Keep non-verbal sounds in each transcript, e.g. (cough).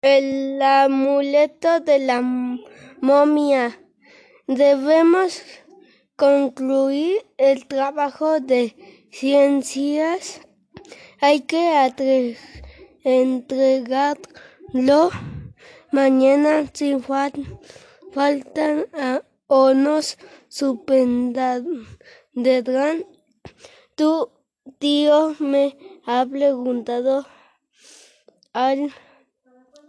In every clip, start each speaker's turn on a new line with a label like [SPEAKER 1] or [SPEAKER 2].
[SPEAKER 1] El amuleto de la momia. Debemos concluir el trabajo de ciencias. Hay que entregarlo mañana sin falta o nos suspenderán. Tu tío me ha preguntado al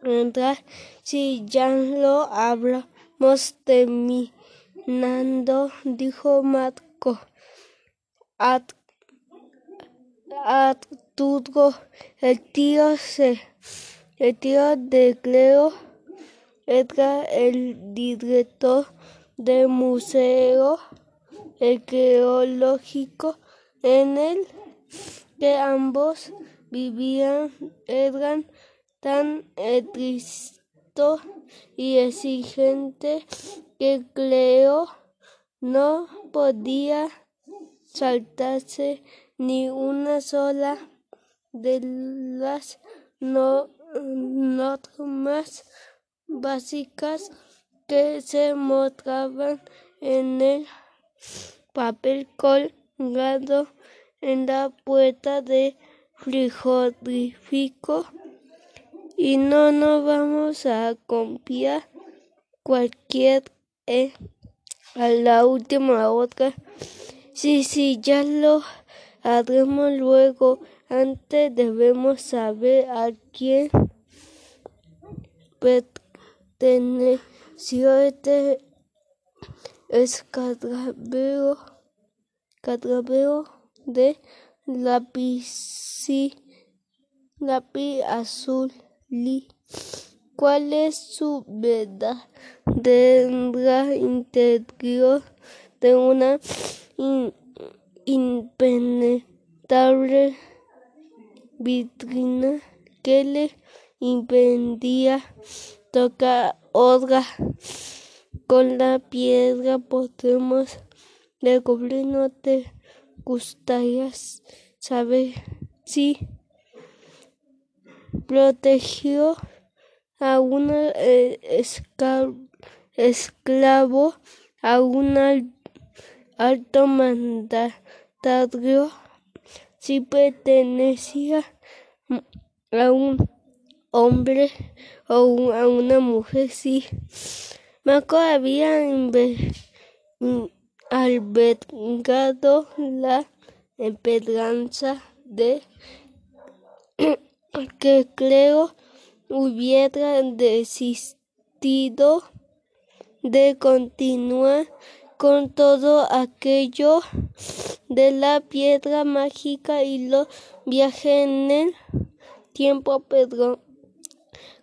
[SPEAKER 1] entrar si ya lo habíamos terminado, dijo Marco. Arturo, el tío de Cleo, era el director del museo arqueológico en el que ambos vivían. Era tan estricto y exigente que Cleo no podía saltarse ni una sola de las normas básicas que se mostraban en el papel colgado en la puerta del frigorífico. Y no nos vamos a copiar cualquier e a la última hora. Sí, sí, ya lo haremos luego. Antes debemos saber a quién perteneció este escarabajo de lapislázuli. ¿Cuál es su verdadera interior de una impenetrable vitrina que le impedía tocar otra? Con la piedra podremos descubrirlo. ¿No te gustaría saber si protegió a un esclavo, a un alto mandatario, si pertenecía a un hombre o a una mujer? Sí, Marco había albergado la esperanza de (clears throat) que Cleo hubiera desistido de continuar con todo aquello de la piedra mágica y los viajes en el tiempo, pero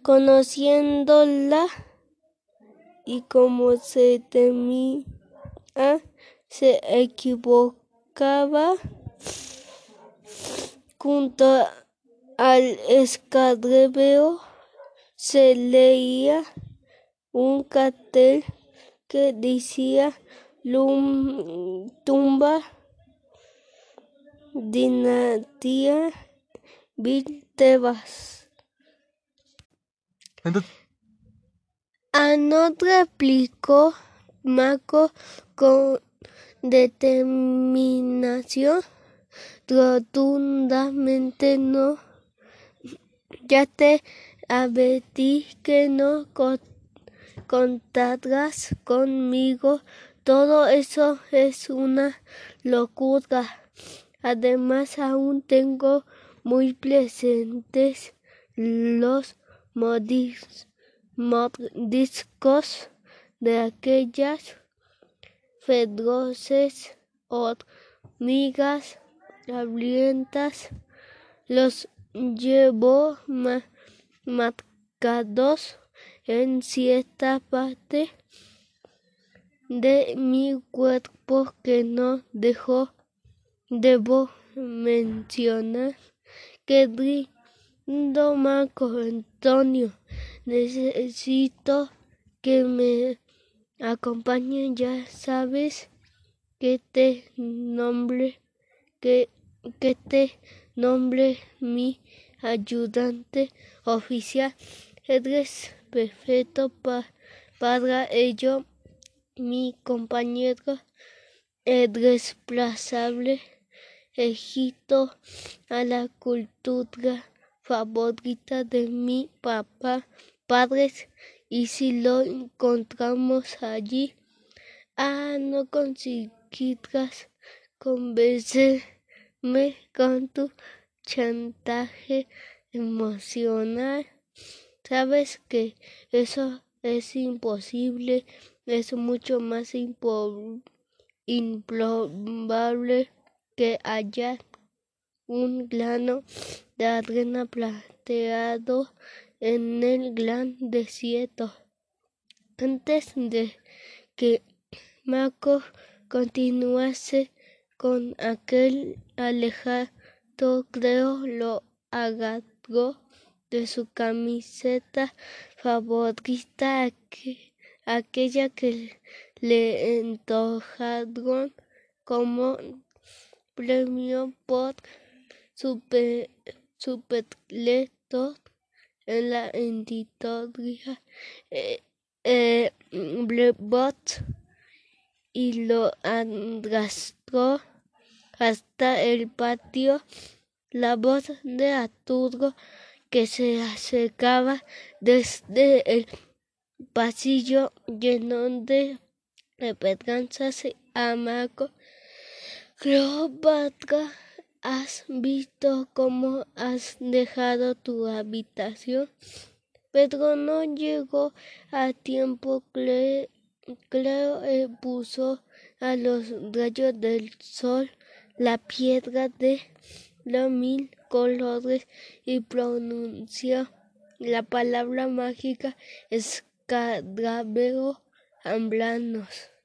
[SPEAKER 1] conociéndola y como se temía, se equivocaba. Junto al escarabajo se leía un cartel que decía tumba dinastía Tebas. Anot replicó Marco con determinación. Rotundamente no. Ya te advertí que no contarás conmigo. Todo eso es una locura. Además, aún tengo muy presentes los mordiscos de aquellas feroces hormigas hambrientas. Los llevo marcados en cierta parte de mi cuerpo que no dejo. Debo mencionar, querido Marco Antonio, necesito que me acompañe. Ya sabes que te nombre que, que te nombre mi ayudante oficial eres perfecto para ello, mi compañero irreemplazable. Egipto a la cultura favorita de mi papá, padres, y si lo encontramos allí, ah, no conseguirás convencerme con tu chantaje emocional. Sabes que eso es imposible, es mucho más improbable que haya un grano de arena plateado en el gran desierto. Antes de que Marco continuase con aquel alejado, creo lo agarró de su camiseta favorita, aquella que le entojaron como premio por su lector en la editoria eh, eh y lo arrastró hasta el patio. La voz de Arturo que se acercaba desde el pasillo lleno de esperanzas a Marco Cleopatra, ¿has visto cómo has dejado tu habitación? Pedro no llegó a tiempo. Cleo eh, puso a los rayos del sol la piedra de los mil colores y pronunció la palabra mágica escarabajo amblanos.